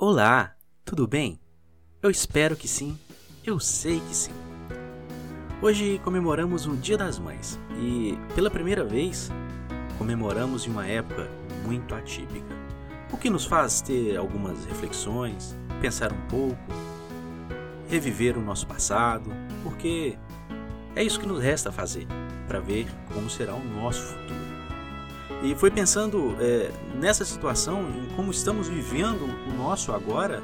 Olá, tudo bem? Eu espero que sim, eu sei que sim. Hoje comemoramos o Dia das Mães e, pela primeira vez, comemoramos em uma época muito atípica, o que nos faz ter algumas reflexões, pensar um pouco, reviver o nosso passado, porque é isso que nos resta fazer para ver como será o nosso futuro. E foi pensando é, nessa situação, em como estamos vivendo o nosso agora,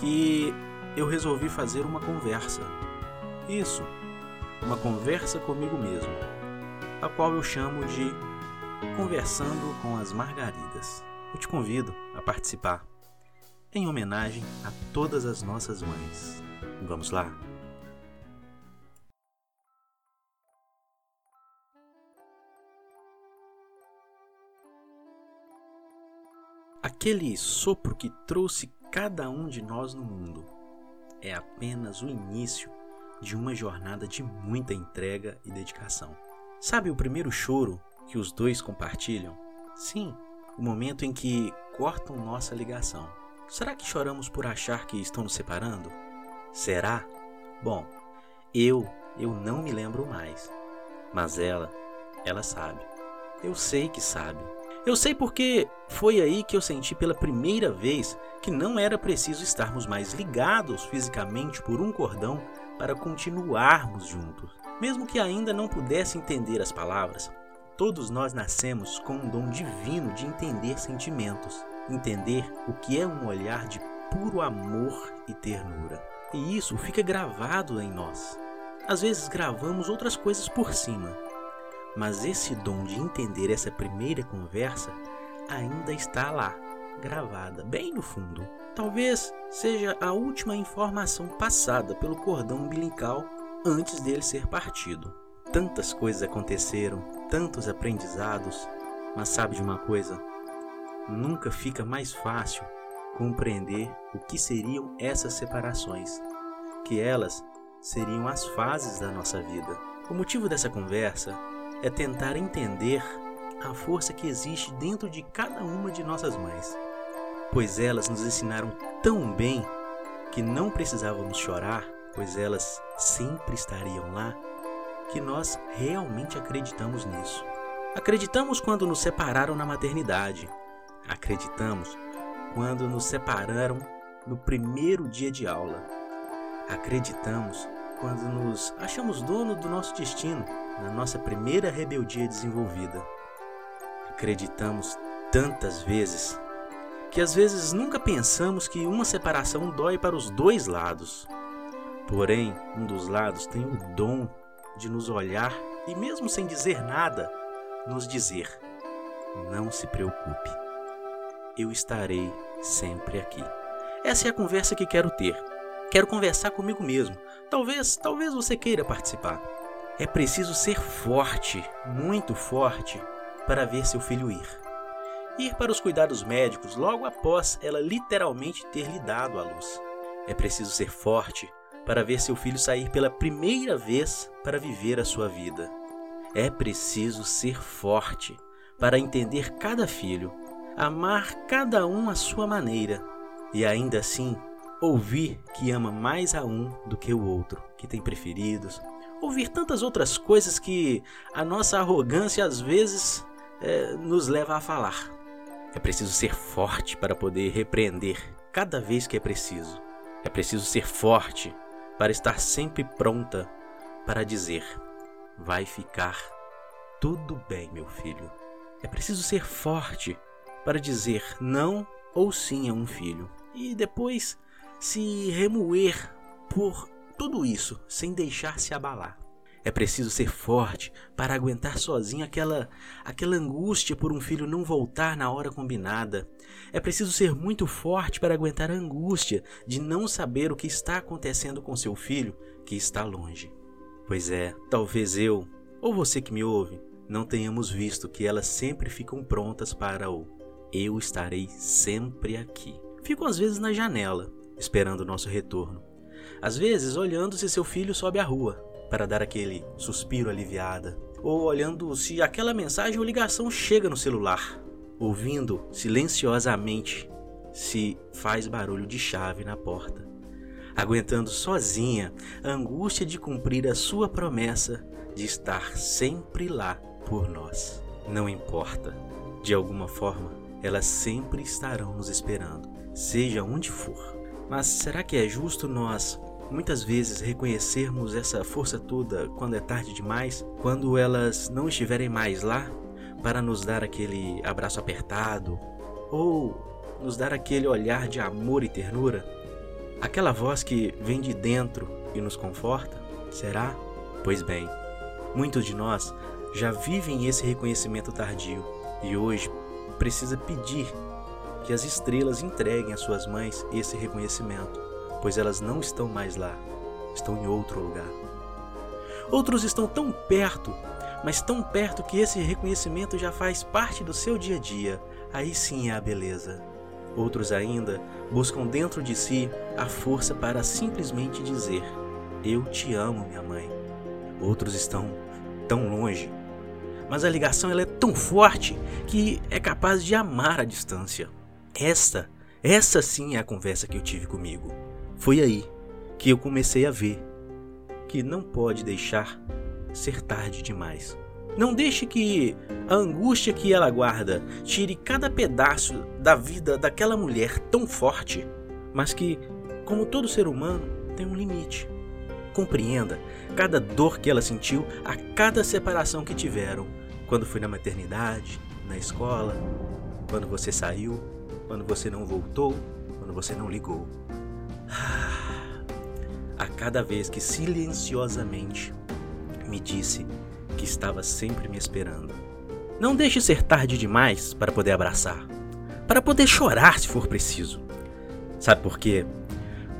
que eu resolvi fazer uma conversa. Isso, uma conversa comigo mesmo, a qual eu chamo de Conversando com as Margaridas. Eu te convido a participar, em homenagem a todas as nossas mães. Vamos lá? Aquele sopro que trouxe cada um de nós no mundo é apenas o início de uma jornada de muita entrega e dedicação. Sabe o primeiro choro que os dois compartilham? Sim, o momento em que cortam nossa ligação. Será que choramos por achar que estão nos separando? Será? Bom, eu, eu não me lembro mais. Mas ela, ela sabe. Eu sei que sabe. Eu sei porque foi aí que eu senti pela primeira vez que não era preciso estarmos mais ligados fisicamente por um cordão para continuarmos juntos. Mesmo que ainda não pudesse entender as palavras, todos nós nascemos com um dom divino de entender sentimentos, entender o que é um olhar de puro amor e ternura. E isso fica gravado em nós. Às vezes gravamos outras coisas por cima, mas esse dom de entender essa primeira conversa ainda está lá, gravada bem no fundo. Talvez seja a última informação passada pelo cordão umbilical antes dele ser partido. Tantas coisas aconteceram, tantos aprendizados, mas sabe de uma coisa? Nunca fica mais fácil compreender o que seriam essas separações, que elas seriam as fases da nossa vida. O motivo dessa conversa é tentar entender a força que existe dentro de cada uma de nossas mães, pois elas nos ensinaram tão bem que não precisávamos chorar, pois elas sempre estariam lá, que nós realmente acreditamos nisso. Acreditamos quando nos separaram na maternidade, acreditamos quando nos separaram no primeiro dia de aula, acreditamos quando nos achamos dono do nosso destino na nossa primeira rebeldia desenvolvida. Acreditamos tantas vezes que às vezes nunca pensamos que uma separação dói para os dois lados. Porém, um dos lados tem o dom de nos olhar e, mesmo sem dizer nada, nos dizer: Não se preocupe, eu estarei sempre aqui. Essa é a conversa que quero ter. Quero conversar comigo mesmo. Talvez, talvez você queira participar. É preciso ser forte, muito forte, para ver seu filho ir. Ir para os cuidados médicos logo após ela literalmente ter lhe dado a luz. É preciso ser forte para ver seu filho sair pela primeira vez para viver a sua vida. É preciso ser forte para entender cada filho, amar cada um à sua maneira e ainda assim ouvir que ama mais a um do que o outro, que tem preferidos, ouvir tantas outras coisas que a nossa arrogância às vezes é, nos leva a falar. É preciso ser forte para poder repreender cada vez que é preciso. É preciso ser forte para estar sempre pronta para dizer: vai ficar tudo bem, meu filho. É preciso ser forte para dizer não ou sim a um filho e depois se remoer por tudo isso sem deixar se abalar. É preciso ser forte para aguentar sozinho aquela aquela angústia por um filho não voltar na hora combinada. É preciso ser muito forte para aguentar a angústia de não saber o que está acontecendo com seu filho que está longe. Pois é, talvez eu, ou você que me ouve, não tenhamos visto que elas sempre ficam prontas para o eu estarei sempre aqui. Ficam às vezes na janela, esperando o nosso retorno às vezes, olhando se seu filho sobe a rua para dar aquele suspiro aliviada, ou olhando se aquela mensagem ou ligação chega no celular, ouvindo silenciosamente se faz barulho de chave na porta, aguentando sozinha a angústia de cumprir a sua promessa de estar sempre lá por nós. Não importa, de alguma forma, elas sempre estarão nos esperando, seja onde for. Mas será que é justo nós muitas vezes reconhecermos essa força toda quando é tarde demais, quando elas não estiverem mais lá para nos dar aquele abraço apertado ou nos dar aquele olhar de amor e ternura? Aquela voz que vem de dentro e nos conforta? Será? Pois bem, muitos de nós já vivem esse reconhecimento tardio e hoje precisa pedir que as estrelas entreguem às suas mães esse reconhecimento, pois elas não estão mais lá, estão em outro lugar. Outros estão tão perto, mas tão perto que esse reconhecimento já faz parte do seu dia a dia. Aí sim é a beleza. Outros ainda buscam dentro de si a força para simplesmente dizer: Eu te amo, minha mãe. Outros estão tão longe, mas a ligação ela é tão forte que é capaz de amar a distância. Esta, essa sim é a conversa que eu tive comigo. Foi aí que eu comecei a ver que não pode deixar ser tarde demais. Não deixe que a angústia que ela guarda tire cada pedaço da vida daquela mulher tão forte, mas que, como todo ser humano, tem um limite. Compreenda cada dor que ela sentiu a cada separação que tiveram, quando foi na maternidade, na escola, quando você saiu, quando você não voltou, quando você não ligou. A cada vez que silenciosamente me disse que estava sempre me esperando. Não deixe ser tarde demais para poder abraçar, para poder chorar se for preciso. Sabe por quê?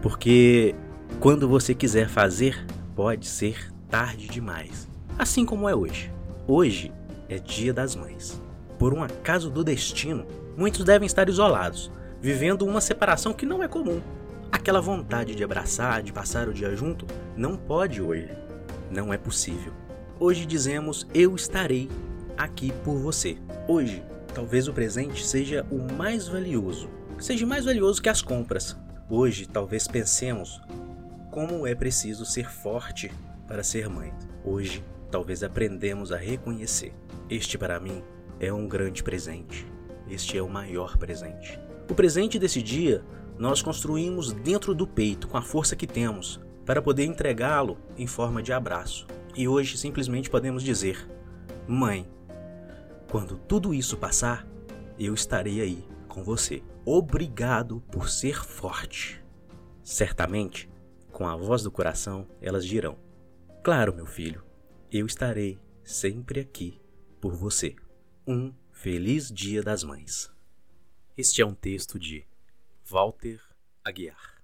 Porque quando você quiser fazer, pode ser tarde demais, assim como é hoje. Hoje é Dia das Mães. Por um acaso do destino, muitos devem estar isolados, vivendo uma separação que não é comum. Aquela vontade de abraçar, de passar o dia junto, não pode hoje. Não é possível. Hoje dizemos: Eu estarei aqui por você. Hoje, talvez o presente seja o mais valioso, seja mais valioso que as compras. Hoje, talvez pensemos como é preciso ser forte para ser mãe. Hoje, talvez aprendemos a reconhecer. Este para mim é um grande presente. Este é o maior presente. O presente desse dia nós construímos dentro do peito com a força que temos para poder entregá-lo em forma de abraço. E hoje simplesmente podemos dizer: Mãe, quando tudo isso passar, eu estarei aí com você. Obrigado por ser forte. Certamente, com a voz do coração, elas dirão: Claro, meu filho, eu estarei sempre aqui por você. Um feliz Dia das Mães. Este é um texto de Walter Aguiar.